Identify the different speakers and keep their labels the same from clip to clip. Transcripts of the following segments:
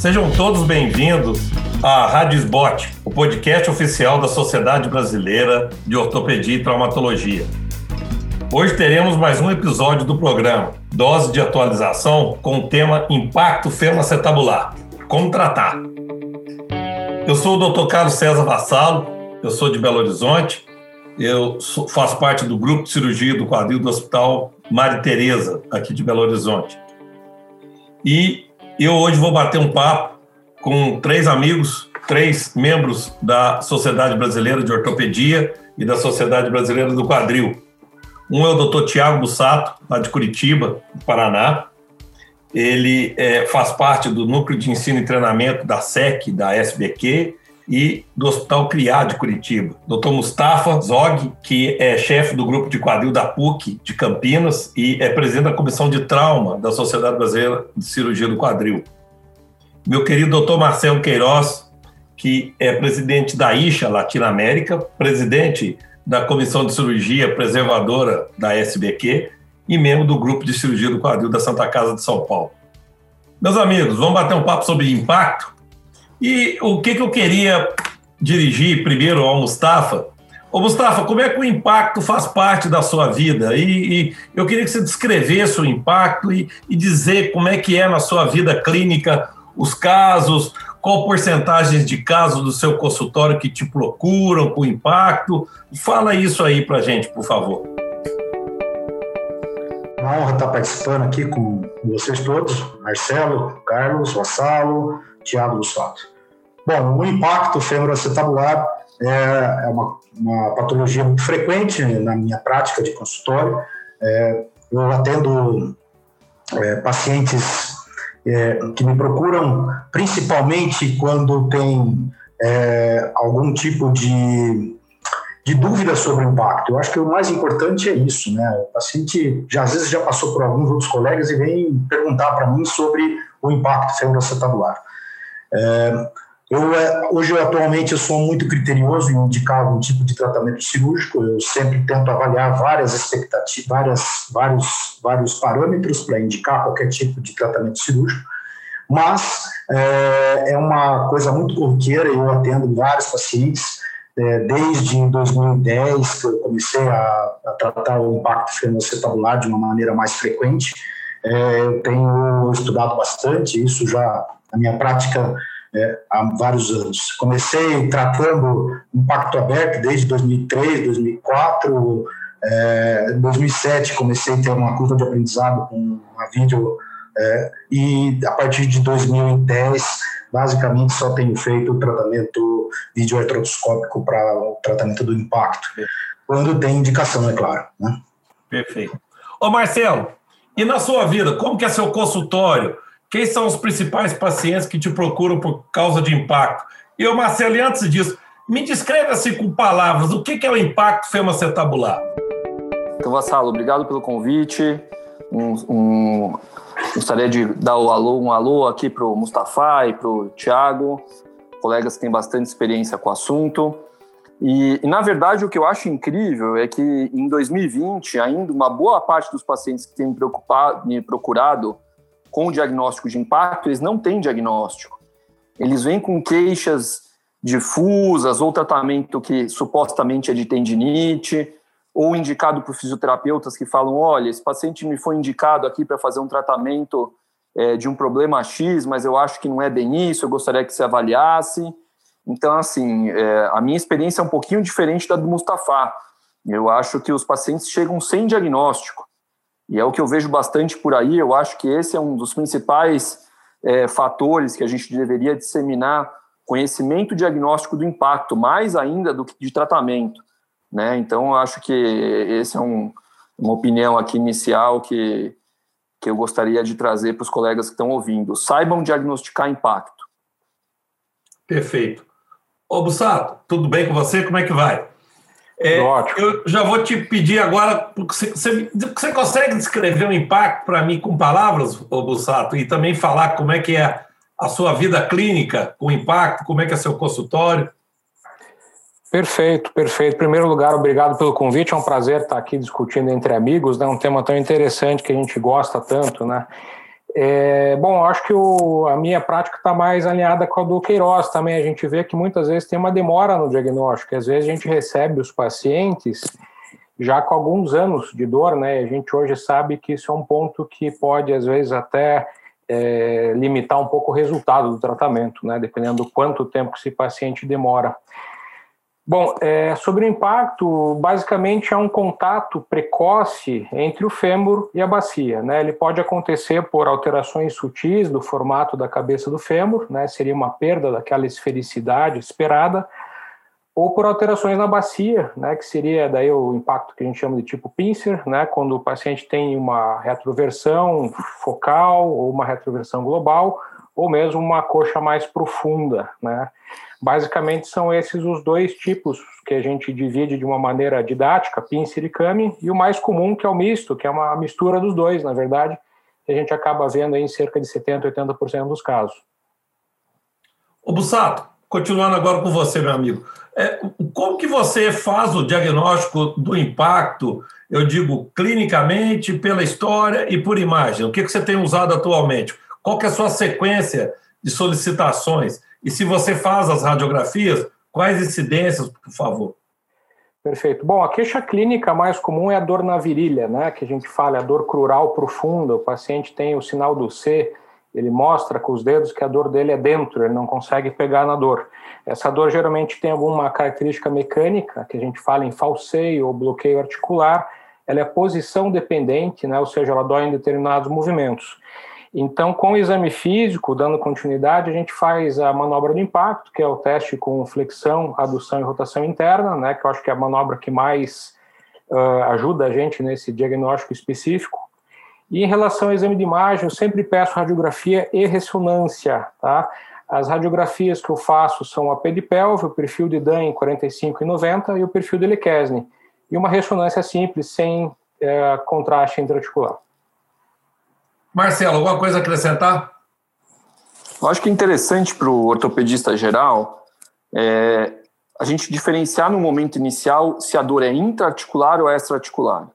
Speaker 1: Sejam todos bem-vindos à Rádio Sbot, o podcast oficial da Sociedade Brasileira de Ortopedia e Traumatologia. Hoje teremos mais um episódio do programa Dose de Atualização com o tema Impacto Femacetabular. Como tratar? Eu sou o Dr. Carlos César Vassalo, eu sou de Belo Horizonte, eu faço parte do grupo de cirurgia do quadril do Hospital Mari Tereza, aqui de Belo Horizonte. E eu hoje vou bater um papo com três amigos, três membros da Sociedade Brasileira de Ortopedia e da Sociedade Brasileira do Quadril. Um é o Dr. Tiago Bussato, lá de Curitiba, Paraná. Ele é, faz parte do Núcleo de Ensino e Treinamento da SEC, da SBQ, e do Hospital Criar de Curitiba. Dr. Mustafa Zog, que é chefe do grupo de quadril da PUC de Campinas e é presidente da comissão de trauma da Sociedade Brasileira de Cirurgia do Quadril. Meu querido Dr. Marcelo Queiroz, que é presidente da IXA Latinoamérica, presidente da Comissão de Cirurgia Preservadora da SBQ e membro do grupo de cirurgia do quadril da Santa Casa de São Paulo. Meus amigos, vamos bater um papo sobre impacto e o que, que eu queria dirigir primeiro ao Mustafa. Ô, Mustafa, como é que o impacto faz parte da sua vida? E, e eu queria que você descrevesse o impacto e, e, dizer como é que é na sua vida clínica os casos, qual porcentagem de casos do seu consultório que te procuram com impacto. Fala isso aí para gente, por favor.
Speaker 2: Uma honra estar participando aqui com vocês todos, Marcelo, Carlos, Vassalo, Tiago Bussato. Bom, o impacto femoroacetabular é, é uma, uma, patologia muito frequente na minha prática de consultório. É, eu atendo é, pacientes é, que me procuram principalmente quando tem é, algum tipo de, de dúvida sobre o impacto. Eu acho que o mais importante é isso, né? O paciente já às vezes já passou por alguns outros colegas e vem perguntar para mim sobre o impacto femoroacetabular. É, eu, é, hoje, eu, atualmente, eu sou muito criterioso em indicar algum tipo de tratamento cirúrgico. Eu sempre tento avaliar várias expectativas, várias, vários, vários parâmetros para indicar qualquer tipo de tratamento cirúrgico. Mas é, é uma coisa muito corriqueira. Eu atendo vários pacientes é, desde 2010 que eu comecei a, a tratar o impacto fenocetabular de uma maneira mais frequente. É, eu tenho estudado bastante isso já na minha prática é, há vários anos. Comecei tratando impacto aberto desde 2003, 2004, é, 2007 comecei a ter uma curva de aprendizado com a vídeo é, e a partir de 2010 basicamente só tenho feito o tratamento videoartroscópico para o tratamento do impacto, quando tem indicação, é claro. Né?
Speaker 1: Perfeito. Ô Marcelo, e na sua vida, como que é seu consultório? Quem são os principais pacientes que te procuram por causa de impacto? E o Marcelo, antes disso, me descreva assim com palavras, o que é o impacto femacetabular?
Speaker 3: Então, Vassalo, obrigado pelo convite. Um, um, gostaria de dar o alô, um alô aqui para o Mustafa e para o Tiago, colegas que têm bastante experiência com o assunto. E, e, na verdade, o que eu acho incrível é que em 2020, ainda uma boa parte dos pacientes que têm me, me procurado com diagnóstico de impacto, eles não têm diagnóstico. Eles vêm com queixas difusas ou tratamento que supostamente é de tendinite, ou indicado por fisioterapeutas que falam: olha, esse paciente me foi indicado aqui para fazer um tratamento é, de um problema X, mas eu acho que não é bem isso, eu gostaria que você avaliasse. Então, assim, é, a minha experiência é um pouquinho diferente da do Mustafa. Eu acho que os pacientes chegam sem diagnóstico. E é o que eu vejo bastante por aí. Eu acho que esse é um dos principais é, fatores que a gente deveria disseminar conhecimento diagnóstico do impacto, mais ainda do que de tratamento. Né? Então, eu acho que esse é um, uma opinião aqui inicial que, que eu gostaria de trazer para os colegas que estão ouvindo. Saibam diagnosticar impacto.
Speaker 1: Perfeito. Ô, Bussato, tudo bem com você? Como é que vai? É, eu já vou te pedir agora, você, você, você consegue descrever o impacto para mim com palavras, Bussato, e também falar como é que é a sua vida clínica com impacto, como é que é seu consultório?
Speaker 4: Perfeito, perfeito. Em primeiro lugar, obrigado pelo convite. É um prazer estar aqui discutindo entre amigos, né? Um tema tão interessante que a gente gosta tanto, né? É, bom, acho que o, a minha prática está mais alinhada com a do Queiroz também. A gente vê que muitas vezes tem uma demora no diagnóstico. Às vezes a gente recebe os pacientes já com alguns anos de dor, né? A gente hoje sabe que isso é um ponto que pode, às vezes, até é, limitar um pouco o resultado do tratamento, né? Dependendo do quanto tempo esse paciente demora. Bom, é, sobre o impacto, basicamente é um contato precoce entre o fêmur e a bacia. Né? Ele pode acontecer por alterações sutis do formato da cabeça do fêmur, né? seria uma perda daquela esfericidade esperada, ou por alterações na bacia, né? que seria daí o impacto que a gente chama de tipo pincer, né? quando o paciente tem uma retroversão focal ou uma retroversão global, ou mesmo uma coxa mais profunda. Né? Basicamente são esses os dois tipos que a gente divide de uma maneira didática, pincer e kami, e o mais comum que é o misto, que é uma mistura dos dois, na verdade, que a gente acaba vendo em cerca de 70%, 80% dos casos.
Speaker 1: Ô Bussato, continuando agora com você, meu amigo. É, como que você faz o diagnóstico do impacto, eu digo, clinicamente, pela história e por imagem? O que, que você tem usado atualmente? Qual que é a sua sequência de solicitações? E se você faz as radiografias, quais incidências, por favor?
Speaker 4: Perfeito. Bom, a queixa clínica mais comum é a dor na virilha, né? Que a gente fala, a dor crural profunda. O paciente tem o sinal do C, ele mostra com os dedos que a dor dele é dentro, ele não consegue pegar na dor. Essa dor geralmente tem alguma característica mecânica, que a gente fala em falseio ou bloqueio articular. Ela é posição dependente, né? Ou seja, ela dói em determinados movimentos. Então, com o exame físico, dando continuidade, a gente faz a manobra do impacto, que é o teste com flexão, adução e rotação interna, né, que eu acho que é a manobra que mais uh, ajuda a gente nesse diagnóstico específico. E em relação ao exame de imagem, eu sempre peço radiografia e ressonância, tá? As radiografias que eu faço são a P de pelve, o perfil de Dan em 45 e 90 e o perfil de Lequesne. E uma ressonância simples, sem uh, contraste intraarticular.
Speaker 1: Marcelo, alguma coisa a acrescentar?
Speaker 3: Eu acho que é interessante para o ortopedista geral é, a gente diferenciar no momento inicial se a dor é intraarticular ou extraarticular.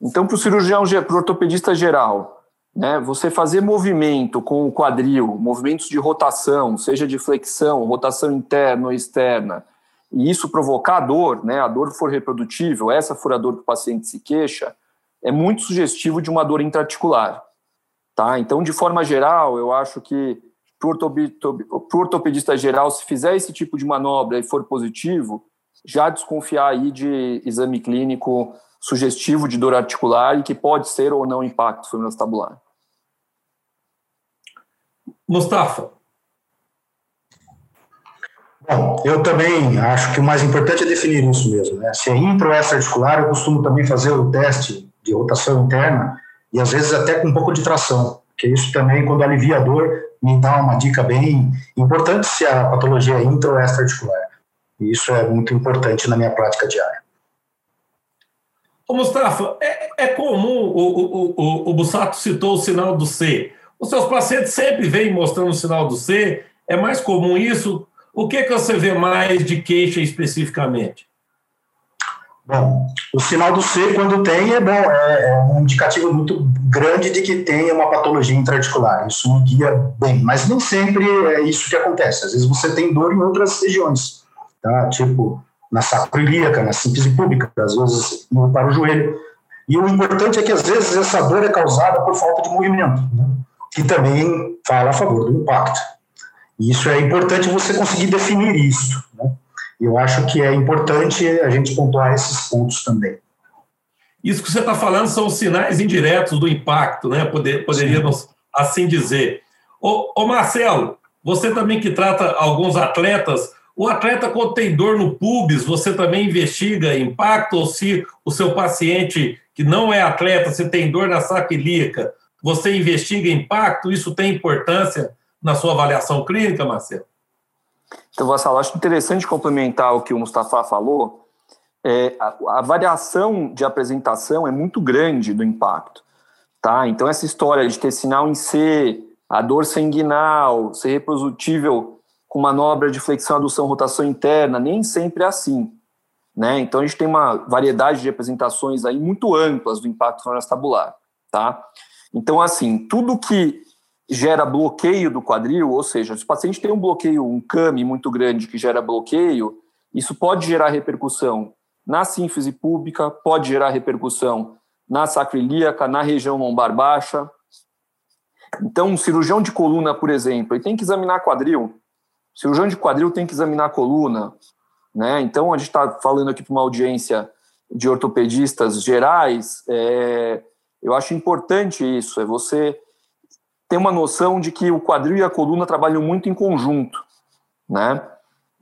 Speaker 3: Então, para o cirurgião, para o ortopedista geral, né, você fazer movimento com o quadril, movimentos de rotação, seja de flexão, rotação interna ou externa, e isso provocar dor, né, a dor for reprodutível, essa for a dor que o paciente se queixa, é muito sugestivo de uma dor intraarticular. Tá? Então, de forma geral, eu acho que para o ortopedista geral, se fizer esse tipo de manobra e for positivo, já desconfiar aí de exame clínico sugestivo de dor articular e que pode ser ou não impacto femoroacetabular.
Speaker 1: Mustafa.
Speaker 2: Bom, eu também acho que o mais importante é definir isso mesmo. Né? Se é extra-articular, eu costumo também fazer o teste de rotação interna e às vezes até com um pouco de tração, que isso também, quando alivia a dor, me dá uma dica bem importante se a patologia é intra ou extra-articular. E isso é muito importante na minha prática diária.
Speaker 1: Ô Mustafa, é, é comum, o, o, o, o Bussato citou o sinal do C. Os seus pacientes sempre vêm mostrando o sinal do C, é mais comum isso? O que, que você vê mais de queixa especificamente?
Speaker 2: Bom, o sinal do C, quando tem, é bom, é, é, um indicativo muito grande de que tem uma patologia intraarticular. Isso me guia bem, mas nem sempre é isso que acontece. Às vezes você tem dor em outras regiões, tá? Tipo na sacroiliaca, na síntese pública, às vezes para o joelho. E o importante é que às vezes essa dor é causada por falta de movimento, né? que também fala a favor do impacto. E isso é importante você conseguir definir isso. Né? Eu acho que é importante a gente pontuar esses pontos também.
Speaker 1: Isso que você está falando são sinais indiretos do impacto, né? Poder, poderíamos Sim. assim dizer. Ô, ô, Marcelo, você também que trata alguns atletas, o atleta quando tem dor no pubis, você também investiga impacto ou se o seu paciente que não é atleta, se tem dor na saca ilíaca, você investiga impacto? Isso tem importância na sua avaliação clínica, Marcelo?
Speaker 3: Então, Vassal, acho interessante complementar o que o Mustafa falou. É, a, a, variação de apresentação é muito grande do impacto. Tá? Então, essa história de ter sinal em C, a dor sanguinal, ser reprodutível com manobra de flexão, adução, rotação interna, nem sempre é assim. Né? Então, a gente tem uma variedade de apresentações aí muito amplas do impacto tabular. Tá? Então, assim, tudo que gera bloqueio do quadril, ou seja, se o paciente tem um bloqueio, um CAMI muito grande que gera bloqueio, isso pode gerar repercussão na sínfise pública, pode gerar repercussão na sacroiliaca, na região lombar baixa. Então, um cirurgião de coluna, por exemplo, ele tem que examinar quadril. O cirurgião de quadril tem que examinar coluna. Né? Então, a gente está falando aqui para uma audiência de ortopedistas gerais. É, eu acho importante isso, é você ter uma noção de que o quadril e a coluna trabalham muito em conjunto, né?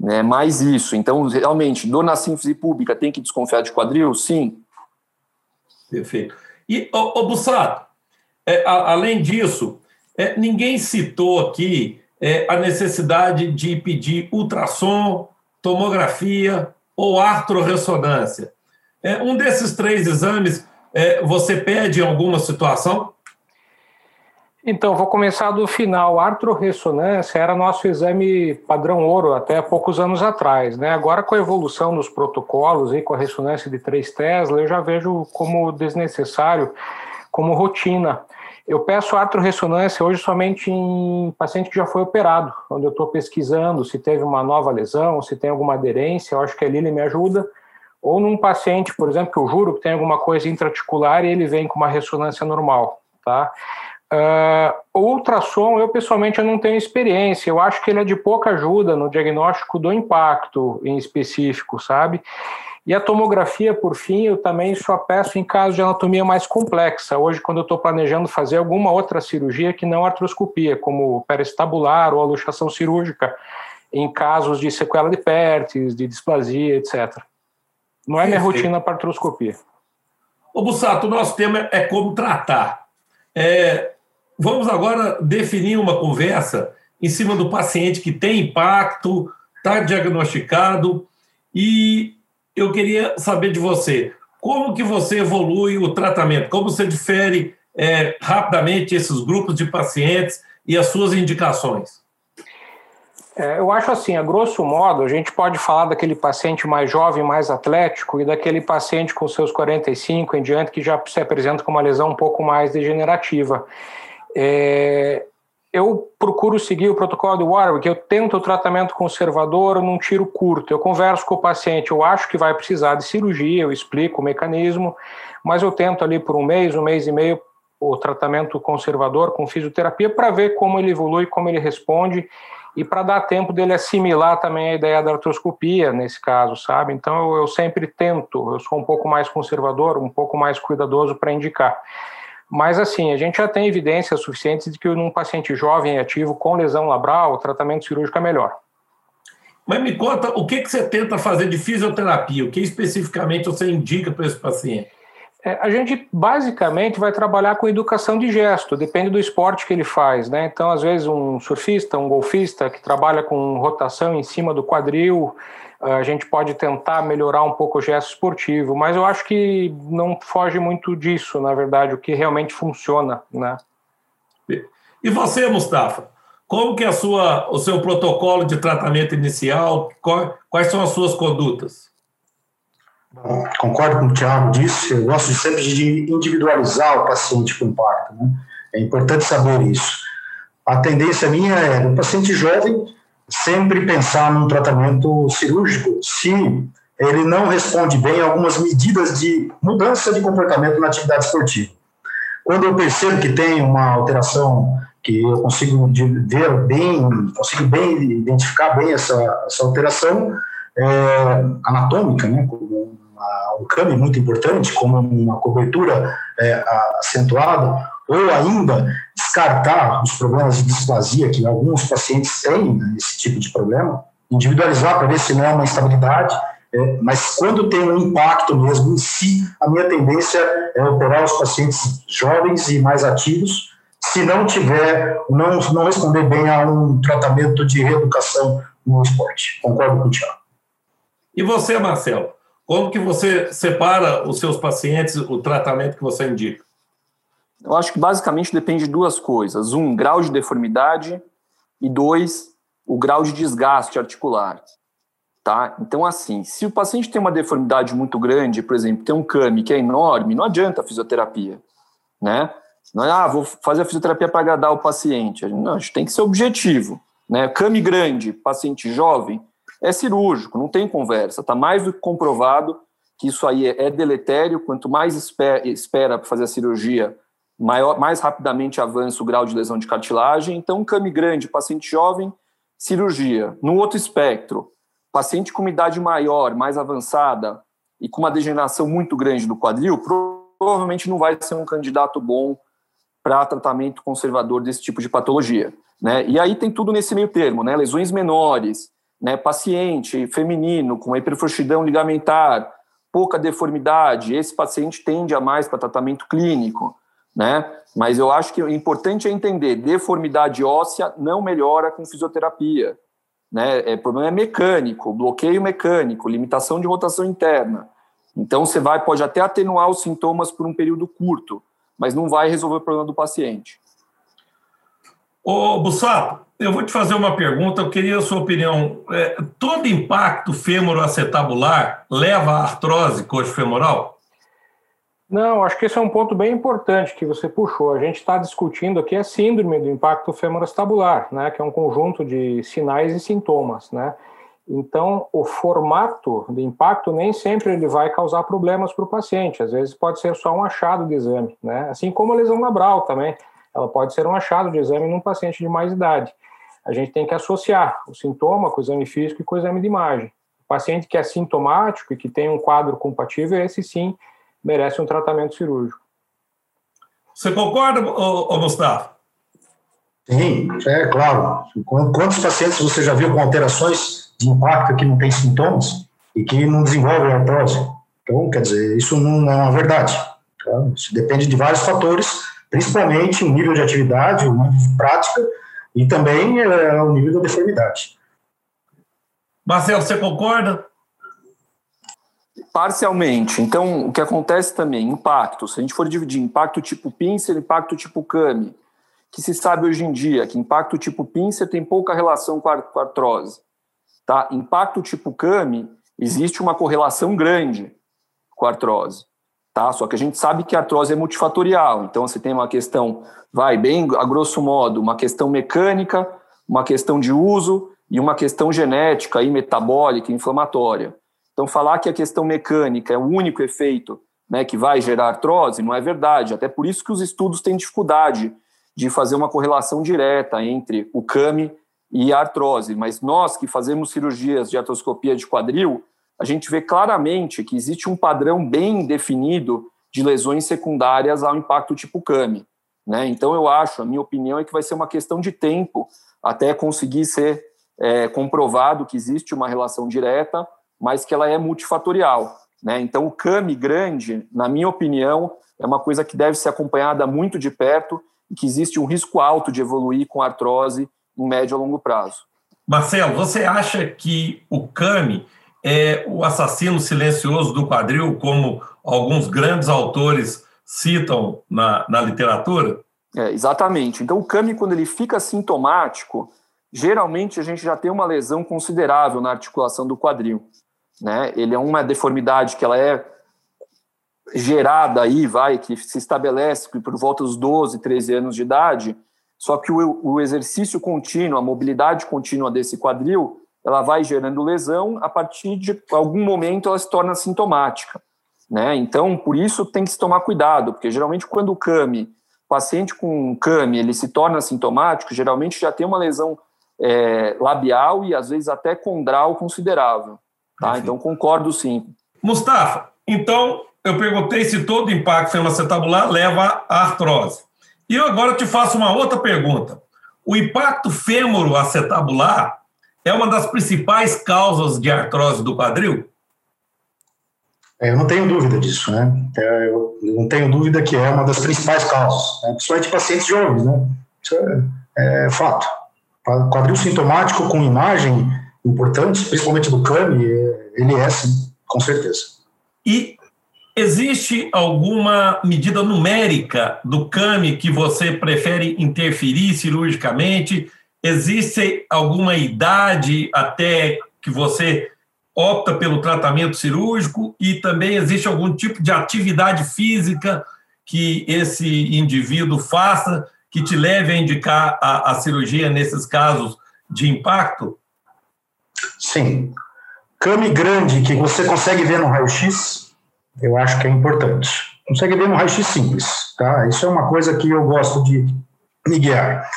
Speaker 3: É mais isso. Então, realmente, dor na sínfise pública tem que desconfiar de quadril? Sim.
Speaker 1: Perfeito. E, ô, ô Bussato, é, a, além disso, é, ninguém citou aqui é, a necessidade de pedir ultrassom, tomografia ou artroressonância. É, um desses três exames é, você pede em alguma situação?
Speaker 4: Então, vou começar do final. A artroressonância era nosso exame padrão ouro até poucos anos atrás. Né? Agora, com a evolução dos protocolos e com a ressonância de 3 Tesla, eu já vejo como desnecessário, como rotina. Eu peço artroressonância hoje somente em paciente que já foi operado, onde eu estou pesquisando se teve uma nova lesão, se tem alguma aderência, eu acho que ali ele me ajuda. Ou num paciente, por exemplo, que eu juro que tem alguma coisa intraarticular e ele vem com uma ressonância normal, tá? Uh, ultrassom, eu pessoalmente eu não tenho experiência, eu acho que ele é de pouca ajuda no diagnóstico do impacto em específico, sabe? E a tomografia, por fim, eu também só peço em casos de anatomia mais complexa. Hoje, quando eu estou planejando fazer alguma outra cirurgia que não artroscopia, como perestabular ou a luxação cirúrgica, em casos de sequela de pertes, de displasia, etc. Não é minha rotina para artroscopia.
Speaker 1: Ô, Bussato, o nosso tema é como tratar. É, Vamos agora definir uma conversa em cima do paciente que tem impacto, está diagnosticado e eu queria saber de você como que você evolui o tratamento, como você difere é, rapidamente esses grupos de pacientes e as suas indicações.
Speaker 4: É, eu acho assim, a grosso modo, a gente pode falar daquele paciente mais jovem, mais atlético, e daquele paciente com seus 45 em diante que já se apresenta com uma lesão um pouco mais degenerativa. É, eu procuro seguir o protocolo de Warwick, eu tento o tratamento conservador num tiro curto, eu converso com o paciente, eu acho que vai precisar de cirurgia, eu explico o mecanismo, mas eu tento ali por um mês, um mês e meio, o tratamento conservador com fisioterapia para ver como ele evolui, como ele responde e para dar tempo dele assimilar também a ideia da artroscopia nesse caso, sabe? Então eu, eu sempre tento, eu sou um pouco mais conservador, um pouco mais cuidadoso para indicar. Mas, assim, a gente já tem evidências suficientes de que num paciente jovem e ativo com lesão labral, o tratamento cirúrgico é melhor.
Speaker 1: Mas me conta, o que, que você tenta fazer de fisioterapia? O que especificamente você indica para esse paciente?
Speaker 4: É, a gente basicamente vai trabalhar com educação de gesto, depende do esporte que ele faz, né? Então, às vezes, um surfista, um golfista que trabalha com rotação em cima do quadril, a gente pode tentar melhorar um pouco o gesto esportivo, mas eu acho que não foge muito disso, na verdade, o que realmente funciona, né?
Speaker 1: E você, Mustafa, como que é a sua, o seu protocolo de tratamento inicial? Quais são as suas condutas?
Speaker 2: Bom, concordo com o Thiago disse, eu gosto sempre de individualizar o paciente com impacto, né? É importante saber isso. A tendência minha é, no paciente jovem, sempre pensar num tratamento cirúrgico se ele não responde bem a algumas medidas de mudança de comportamento na atividade esportiva. Quando eu percebo que tem uma alteração que eu consigo ver bem, consigo bem identificar bem essa, essa alteração é, anatômica, né, como uma, um câmbio muito importante, como uma cobertura é, acentuada, ou ainda descartar os problemas de displasia que alguns pacientes têm, né, esse tipo de problema, individualizar para ver se não é uma instabilidade, é, mas quando tem um impacto mesmo em si, a minha tendência é operar os pacientes jovens e mais ativos, se não tiver, não, não responder bem a um tratamento de reeducação no esporte. Concordo com o Tiago.
Speaker 1: E você, Marcelo, como que você separa os seus pacientes, o tratamento que você indica?
Speaker 3: Eu acho que basicamente depende de duas coisas. Um, grau de deformidade e dois, o grau de desgaste articular. Tá? Então, assim, se o paciente tem uma deformidade muito grande, por exemplo, tem um CAMI que é enorme, não adianta a fisioterapia, né? Não é, ah, vou fazer a fisioterapia para agradar o paciente. Não, a gente tem que ser objetivo. Né? Came grande, paciente jovem, é cirúrgico, não tem conversa. Está mais do que comprovado que isso aí é deletério. Quanto mais espera para fazer a cirurgia, maior, mais rapidamente avança o grau de lesão de cartilagem. Então, came grande, paciente jovem, cirurgia. No outro espectro, paciente com uma idade maior, mais avançada e com uma degeneração muito grande do quadril, provavelmente não vai ser um candidato bom para tratamento conservador desse tipo de patologia. Né? E aí tem tudo nesse meio termo, né? lesões menores, né? paciente feminino com hiperfrouxidão ligamentar, pouca deformidade, esse paciente tende a mais para tratamento clínico. Né? Mas eu acho que o importante é entender, deformidade óssea não melhora com fisioterapia. Né? É, problema é mecânico, bloqueio mecânico, limitação de rotação interna. Então você vai pode até atenuar os sintomas por um período curto, mas não vai resolver o problema do paciente.
Speaker 1: Ô, Bussato, eu vou te fazer uma pergunta, eu queria a sua opinião. É, todo impacto fêmuro-acetabular leva à artrose coxo-femoral?
Speaker 4: Não, acho que esse é um ponto bem importante que você puxou. A gente está discutindo aqui a síndrome do impacto femoroacetabular, né, que é um conjunto de sinais e sintomas, né? Então, o formato de impacto nem sempre ele vai causar problemas para o paciente. Às vezes pode ser só um achado de exame, né? Assim como a lesão labral também, ela pode ser um achado de exame num paciente de mais idade. A gente tem que associar o sintoma com o exame físico e com o exame de imagem. O paciente que é sintomático e que tem um quadro compatível, esse sim merece um tratamento cirúrgico.
Speaker 1: Você concorda, ô, Gustavo?
Speaker 2: Sim, é claro. Quantos pacientes você já viu com alterações de impacto que não tem sintomas e que não desenvolvem artrose? Então, quer dizer, isso não é uma verdade. Tá? Isso depende de vários fatores, principalmente o nível de atividade, o nível de prática e também é, o nível da deformidade.
Speaker 1: Marcelo, você concorda?
Speaker 3: Parcialmente. Então, o que acontece também, impacto. Se a gente for dividir impacto tipo pincer, impacto tipo CAMI, que se sabe hoje em dia que impacto tipo pincer tem pouca relação com a artrose. Tá? Impacto tipo CAMI, existe uma correlação grande com a artrose. Tá? Só que a gente sabe que a artrose é multifatorial. Então, você tem uma questão, vai bem a grosso modo, uma questão mecânica, uma questão de uso e uma questão genética e metabólica, inflamatória. Então, falar que a questão mecânica é o único efeito né, que vai gerar artrose não é verdade. Até por isso que os estudos têm dificuldade de fazer uma correlação direta entre o CAMI e a artrose. Mas nós que fazemos cirurgias de artroscopia de quadril, a gente vê claramente que existe um padrão bem definido de lesões secundárias ao impacto tipo CAMI. Né? Então, eu acho, a minha opinião é que vai ser uma questão de tempo até conseguir ser é, comprovado que existe uma relação direta mas que ela é multifatorial. Né? Então, o CAMI grande, na minha opinião, é uma coisa que deve ser acompanhada muito de perto e que existe um risco alto de evoluir com artrose em médio a longo prazo.
Speaker 1: Marcelo, você acha que o CAMI é o assassino silencioso do quadril, como alguns grandes autores citam na, na literatura?
Speaker 3: É, exatamente. Então, o CAMI, quando ele fica sintomático, geralmente a gente já tem uma lesão considerável na articulação do quadril né? Ele é uma deformidade que ela é gerada aí, vai, que se estabelece por volta dos 12, 13 anos de idade, só que o, o exercício contínuo, a mobilidade contínua desse quadril, ela vai gerando lesão, a partir de algum momento ela se torna sintomática, né? Então, por isso tem que se tomar cuidado, porque geralmente quando o CAMI, paciente com CAMI, ele se torna sintomático, geralmente já tem uma lesão é, labial e às vezes até condral considerável. Tá? Então, concordo sim.
Speaker 1: Mustafa, então eu perguntei se todo impacto femoroacetabular leva à artrose. E eu agora te faço uma outra pergunta. O impacto fêmuro-acetabular é uma das principais causas de artrose do quadril?
Speaker 2: É, eu não tenho dúvida disso, né? É, eu não tenho dúvida que é uma das principais causas, né? principalmente pacientes jovens, né? Isso é, é fato. Quadril sintomático com imagem importantes, principalmente do CAMI, ele é sim, com certeza.
Speaker 1: E existe alguma medida numérica do CAMI que você prefere interferir cirurgicamente? Existe alguma idade até que você opta pelo tratamento cirúrgico e também existe algum tipo de atividade física que esse indivíduo faça que te leve a indicar a, a cirurgia nesses casos de impacto?
Speaker 2: Sim. Came grande que você consegue ver no raio-x, eu acho que é importante. Consegue ver no raio-x simples, tá? Isso é uma coisa que eu gosto de me guiar.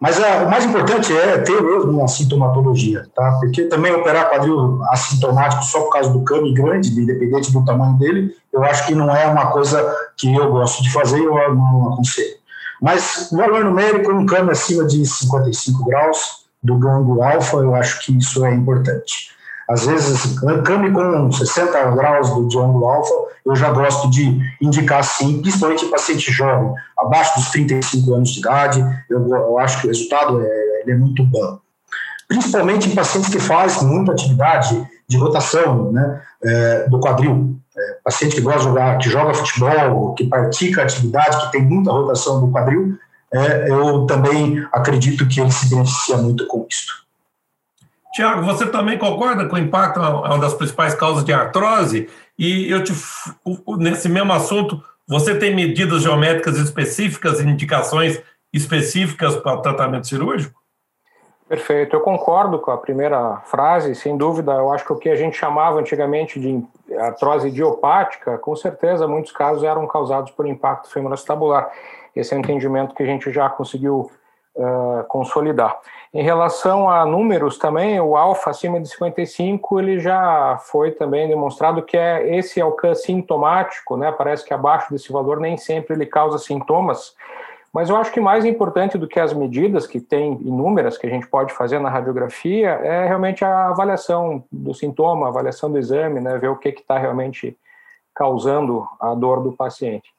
Speaker 2: Mas a, o mais importante é ter mesmo uma sintomatologia, tá? Porque também operar quadril assintomático só por causa do came grande, independente do tamanho dele, eu acho que não é uma coisa que eu gosto de fazer e eu não aconselho. Mas valor numérico, um came acima de 55 graus do gango alfa, eu acho que isso é importante. Às vezes, came com 60 graus do triângulo alfa, eu já gosto de indicar sim, principalmente paciente jovem, abaixo dos 35 anos de idade, eu, eu acho que o resultado é, é muito bom. Principalmente em pacientes que fazem muita atividade de rotação né, é, do quadril. É, paciente que gosta de jogar, que joga futebol, que pratica atividade, que tem muita rotação do quadril, é, eu também acredito que ele se beneficia muito com isso.
Speaker 1: Tiago, você também concorda que o impacto é uma das principais causas de artrose? E eu te, nesse mesmo assunto, você tem medidas geométricas específicas, indicações específicas para o tratamento cirúrgico?
Speaker 4: Perfeito, eu concordo com a primeira frase, sem dúvida. Eu acho que o que a gente chamava antigamente de artrose idiopática, com certeza, muitos casos eram causados por impacto femoroacetabular. Esse é um entendimento que a gente já conseguiu uh, consolidar. Em relação a números também, o alfa acima de 55, ele já foi também demonstrado que é esse alcance sintomático, né? Parece que abaixo desse valor nem sempre ele causa sintomas, mas eu acho que mais importante do que as medidas, que tem inúmeras que a gente pode fazer na radiografia, é realmente a avaliação do sintoma, a avaliação do exame, né? Ver o que está realmente causando a dor do paciente.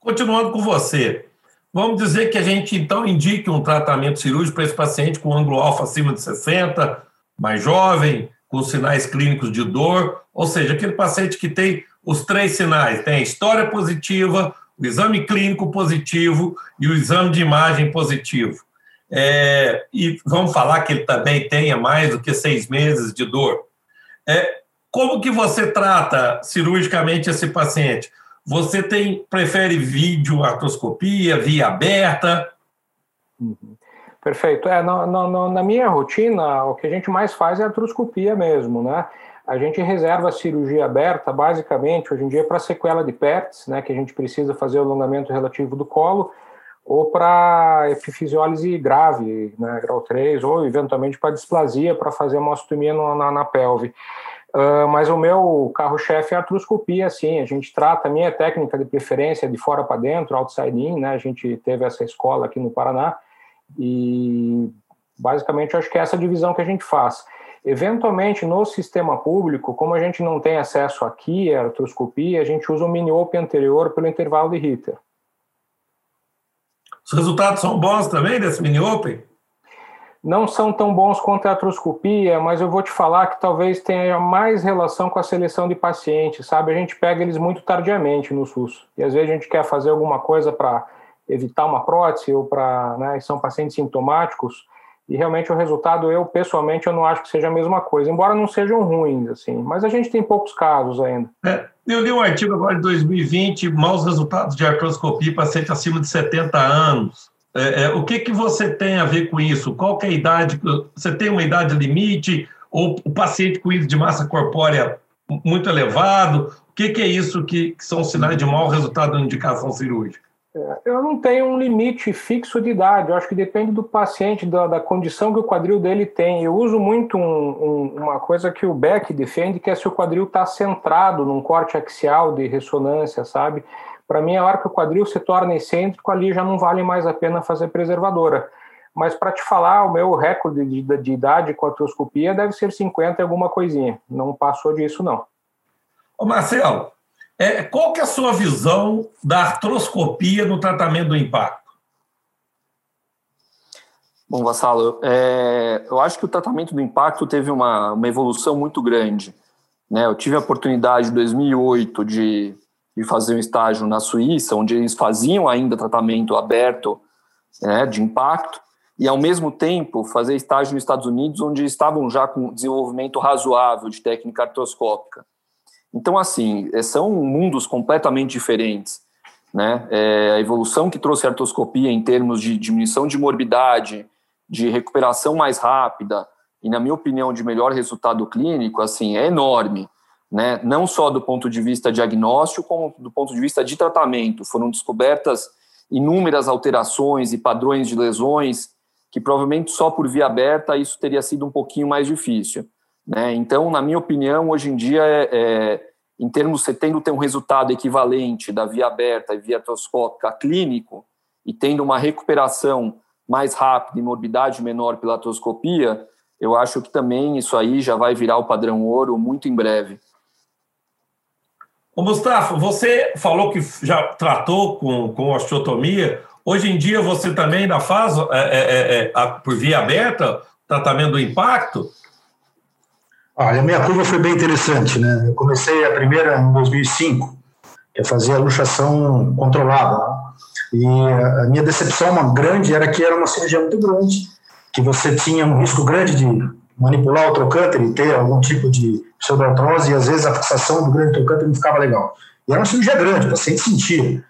Speaker 1: Continuando com você, Vamos dizer que a gente então indique um tratamento cirúrgico para esse paciente com ângulo alfa acima de 60, mais jovem, com sinais clínicos de dor, ou seja, aquele paciente que tem os três sinais, tem a história positiva, o exame clínico positivo e o exame de imagem positivo. É, e vamos falar que ele também tenha mais do que seis meses de dor. É, como que você trata cirurgicamente esse paciente? Você tem prefere vídeo artroscopia, via aberta?
Speaker 4: Uhum. Perfeito. É, no, na minha rotina, o que a gente mais faz é artroscopia mesmo, né? A gente reserva a cirurgia aberta, basicamente, hoje em dia, para sequela de PERTS, né, que a gente precisa fazer o alongamento relativo do colo, ou para epifisiólise grave, né, grau 3, ou eventualmente para displasia, para fazer uma ostomia na, na pelve. Uh, mas o meu carro-chefe é a artroscopia, sim. A gente trata a minha técnica de preferência de fora para dentro, outside in, né? A gente teve essa escola aqui no Paraná e basicamente acho que é essa divisão que a gente faz. Eventualmente, no sistema público, como a gente não tem acesso aqui à artroscopia, a gente usa o mini-ope anterior pelo intervalo de Ritter.
Speaker 1: Os resultados são bons também desse mini-ope?
Speaker 4: Não são tão bons quanto a artroscopia, mas eu vou te falar que talvez tenha mais relação com a seleção de pacientes, sabe? A gente pega eles muito tardiamente no SUS. E às vezes a gente quer fazer alguma coisa para evitar uma prótese ou para, né, são pacientes sintomáticos, e realmente o resultado eu pessoalmente eu não acho que seja a mesma coisa, embora não sejam ruins assim, mas a gente tem poucos casos ainda.
Speaker 1: É, eu li um artigo agora de 2020, maus resultados de artroscopia paciente acima de 70 anos. É, é, o que, que você tem a ver com isso? Qual é a idade? Você tem uma idade limite? Ou o paciente com índice de massa corpórea muito elevado? O que, que é isso que, que são sinais de mau resultado na indicação cirúrgica?
Speaker 4: É, eu não tenho um limite fixo de idade, eu acho que depende do paciente, da, da condição que o quadril dele tem. Eu uso muito um, um, uma coisa que o Beck defende, que é se o quadril está centrado num corte axial de ressonância, sabe? Para mim, a hora que o quadril se torna excêntrico, ali já não vale mais a pena fazer preservadora. Mas para te falar, o meu recorde de, de, de idade com artroscopia deve ser 50 e alguma coisinha. Não passou disso, não.
Speaker 1: Ô Marcelo, é, qual que é a sua visão da artroscopia no tratamento do impacto?
Speaker 3: Bom, Vassalo, é, eu acho que o tratamento do impacto teve uma, uma evolução muito grande. Né? Eu tive a oportunidade em 2008 de de fazer um estágio na Suíça, onde eles faziam ainda tratamento aberto né, de impacto, e ao mesmo tempo fazer estágio nos Estados Unidos, onde estavam já com desenvolvimento razoável de técnica artroscópica. Então, assim, é, são mundos completamente diferentes. Né? É, a evolução que trouxe a artroscopia em termos de diminuição de morbidade, de recuperação mais rápida e, na minha opinião, de melhor resultado clínico, assim, é enorme. Né? Não só do ponto de vista diagnóstico, como do ponto de vista de tratamento. Foram descobertas inúmeras alterações e padrões de lesões que provavelmente só por via aberta isso teria sido um pouquinho mais difícil. Né? Então, na minha opinião, hoje em dia, é, é, em termos você tendo ter um resultado equivalente da via aberta e via artroscópica clínico e tendo uma recuperação mais rápida e morbidade menor pela artroscopia, eu acho que também isso aí já vai virar o padrão ouro muito em breve.
Speaker 1: Ô Mustafa, você falou que já tratou com, com osteotomia. Hoje em dia você também ainda faz, é, é, é, é por via aberta, tratamento do impacto?
Speaker 2: Olha, a minha curva foi bem interessante, né? Eu comecei a primeira em 2005, que é fazer a luxação controlada. Né? E a minha decepção uma grande era que era uma cirurgia muito grande, que você tinha um risco grande de manipular o trocânter e ter algum tipo de pseudoartrose, e às vezes a fixação do grande trocânter não ficava legal. E era uma cirurgia grande, o paciente sentia.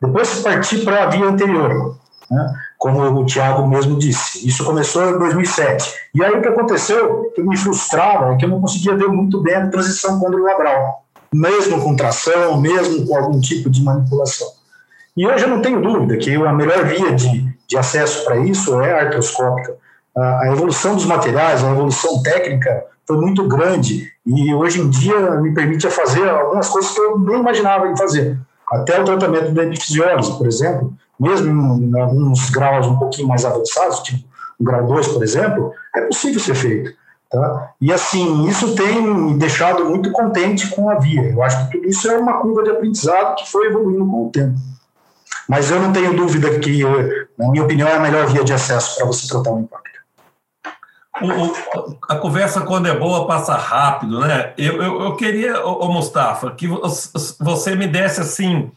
Speaker 2: Depois partir para a via anterior, né? como o Tiago mesmo disse. Isso começou em 2007. E aí o que aconteceu, que me frustrava, é que eu não conseguia ver muito bem a transição condrolabral, mesmo com tração, mesmo com algum tipo de manipulação. E hoje eu não tenho dúvida que a melhor via de, de acesso para isso é a artroscópica. A, evolução dos materiais, a evolução técnica foi muito grande e hoje em dia me permite fazer algumas coisas que eu nem imaginava em fazer. Até o tratamento da epifisiólise, por exemplo, mesmo em alguns graus um pouquinho mais avançados, tipo o grau 2, por exemplo, é possível ser feito. Tá? E assim, isso tem me deixado muito contente com a via. Eu acho que tudo isso é uma curva de aprendizado que foi evoluindo com o tempo. Mas eu não tenho dúvida que, na minha opinião, é a melhor via de acesso para você tratar o impacto.
Speaker 1: O, a conversa, quando é boa, passa rápido, né? Eu, eu, eu queria, ô, Mustafa, que você me desse, assim,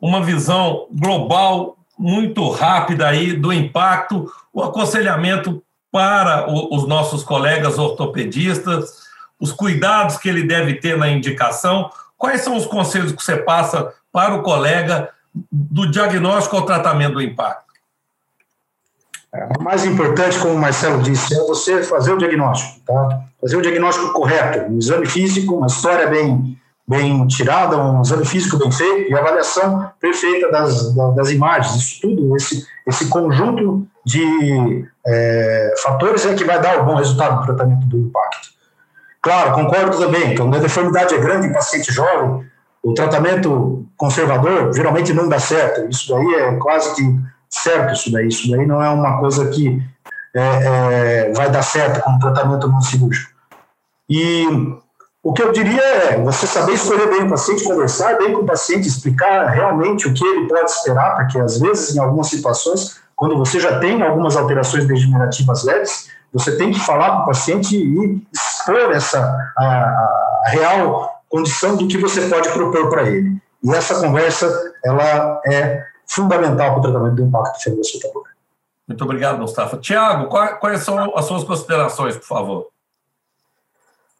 Speaker 1: uma visão global muito rápida aí do impacto, o aconselhamento para os nossos colegas ortopedistas, os cuidados que ele deve ter na indicação. Quais são os conselhos que você passa para o colega do diagnóstico ao tratamento do impacto?
Speaker 2: É, o mais importante, como o Marcelo disse, é você fazer o diagnóstico, tá? Fazer o diagnóstico correto, um exame físico, uma história bem bem tirada, um exame físico bem feito e avaliação perfeita das, das imagens. Isso tudo, esse, esse conjunto de é, fatores é que vai dar o bom resultado no tratamento do impacto. Claro, concordo também, quando a deformidade é grande em paciente jovem, o tratamento conservador geralmente não dá certo. Isso daí é quase que certo, isso daí. Isso daí não é uma coisa que é, é, vai dar certo com o tratamento não cirúrgico. E o que eu diria é você saber escolher bem o paciente, conversar bem com o paciente, explicar realmente o que ele pode esperar, porque às vezes, em algumas situações, quando você já tem algumas alterações degenerativas leves, você tem que falar com o paciente e expor essa a, a real condição do que você pode propor para ele. E essa conversa ela é fundamental para o tratamento do impacto fibrocetabólico.
Speaker 1: Muito obrigado, Mustafa. Tiago, quais são as suas considerações, por favor?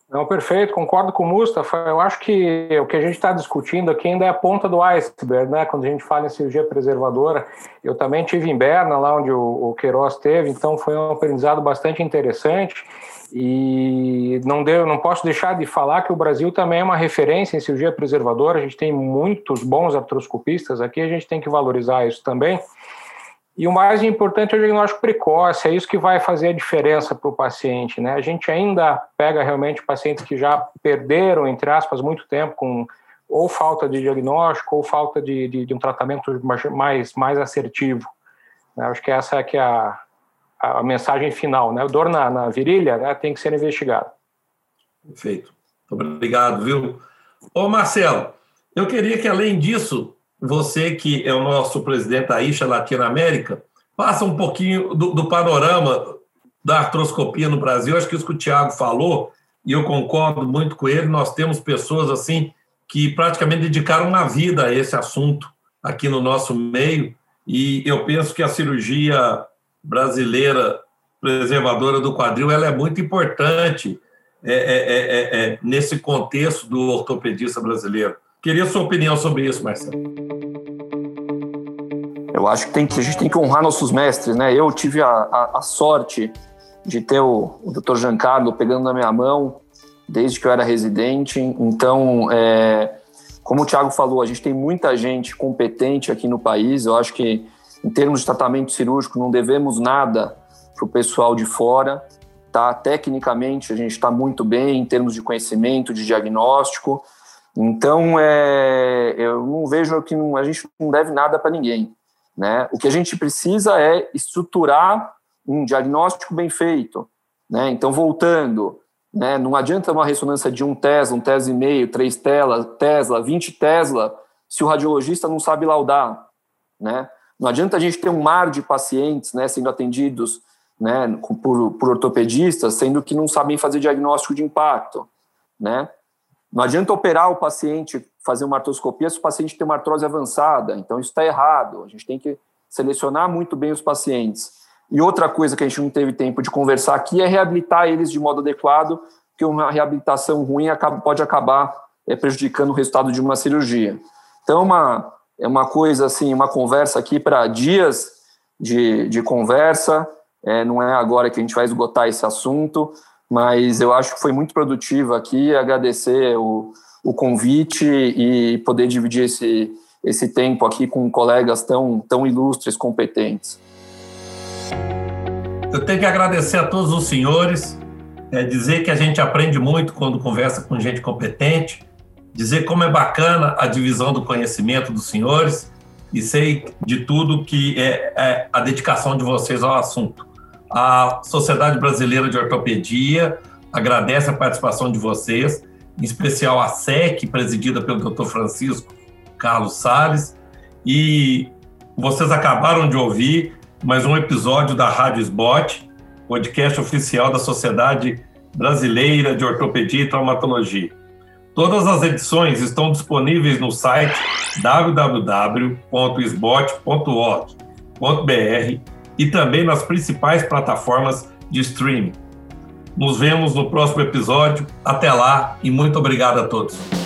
Speaker 4: Não, perfeito, concordo com o Mustafa. Eu acho que o que a gente está discutindo aqui ainda é a ponta do iceberg, né? Quando a gente fala em cirurgia preservadora, eu também tive em Berna, lá onde o, o Queiroz teve, então foi um aprendizado bastante interessante. E não, deu, não posso deixar de falar que o Brasil também é uma referência em cirurgia preservadora. A gente tem muitos bons artroscopistas aqui, a gente tem que valorizar isso também. E o mais importante é o diagnóstico precoce, é isso que vai fazer a diferença para o paciente. Né? A gente ainda pega realmente pacientes que já perderam, entre aspas, muito tempo com ou falta de diagnóstico ou falta de, de, de um tratamento mais, mais assertivo. Né? Acho que essa é, que é a, a mensagem final. Né? O dor na, na virilha né, tem que ser investigado.
Speaker 1: Perfeito. Obrigado, viu? Ô, Marcelo, eu queria que, além disso, você que é o nosso presidente da Isha Latinoamérica, passa um pouquinho do, do, panorama da artroscopia no Brasil. Acho que isso que o Tiago falou, e eu concordo muito com ele, nós temos pessoas assim que praticamente dedicaram uma vida a esse assunto aqui no nosso meio, e eu penso que a cirurgia brasileira preservadora do quadril ela é muito importante é, é, é, nesse contexto do ortopedista brasileiro. Queria sua opinião sobre isso, Marcelo.
Speaker 3: Eu acho que, tem que a gente tem que honrar nossos mestres, né? Eu tive a, a, a sorte de ter o, o Dr. Giancarlo pegando na minha mão desde que eu era residente. Então, é, como o Thiago falou, a gente tem muita gente competente aqui no país. Eu acho que, em termos de tratamento cirúrgico, não devemos nada para o pessoal de fora. Tá? Tecnicamente, a gente está muito bem em termos de conhecimento, de diagnóstico. Então, é, eu não vejo que não, a gente não deve nada para ninguém. Né? O que a gente precisa é estruturar um diagnóstico bem feito. Né? Então, voltando, né? Não adianta uma ressonância de um Tesla, um Tesla e meio, três Tesla, Tesla, 20 Tesla, se o radiologista não sabe laudar. Né? Não adianta a gente ter um mar de pacientes né, sendo atendidos né, por, por ortopedistas, sendo que não sabem fazer diagnóstico de impacto. Né? Não adianta operar o paciente, fazer uma artroscopia se o paciente tem uma artrose avançada. Então, isso está errado. A gente tem que selecionar muito bem os pacientes. E outra coisa que a gente não teve tempo de conversar aqui é reabilitar eles de modo adequado, porque uma reabilitação ruim pode acabar é, prejudicando o resultado de uma cirurgia. Então, uma, é uma coisa assim, uma conversa aqui para dias de, de conversa. É, não é agora que a gente vai esgotar esse assunto, mas eu acho que foi muito produtivo aqui. Agradecer o, o convite e poder dividir esse, esse tempo aqui com colegas tão, tão ilustres, competentes.
Speaker 1: Eu tenho que agradecer a todos os senhores, é, dizer que a gente aprende muito quando conversa com gente competente, dizer como é bacana a divisão do conhecimento dos senhores e sei de tudo que é, é a dedicação de vocês ao assunto. A Sociedade Brasileira de Ortopedia agradece a participação de vocês, em especial a SEC, presidida pelo Dr. Francisco Carlos Sales, e vocês acabaram de ouvir mais um episódio da Rádio Sbot, podcast oficial da Sociedade Brasileira de Ortopedia e Traumatologia. Todas as edições estão disponíveis no site www.sbot.org.br e também nas principais plataformas de streaming. Nos vemos no próximo episódio. Até lá e muito obrigado a todos.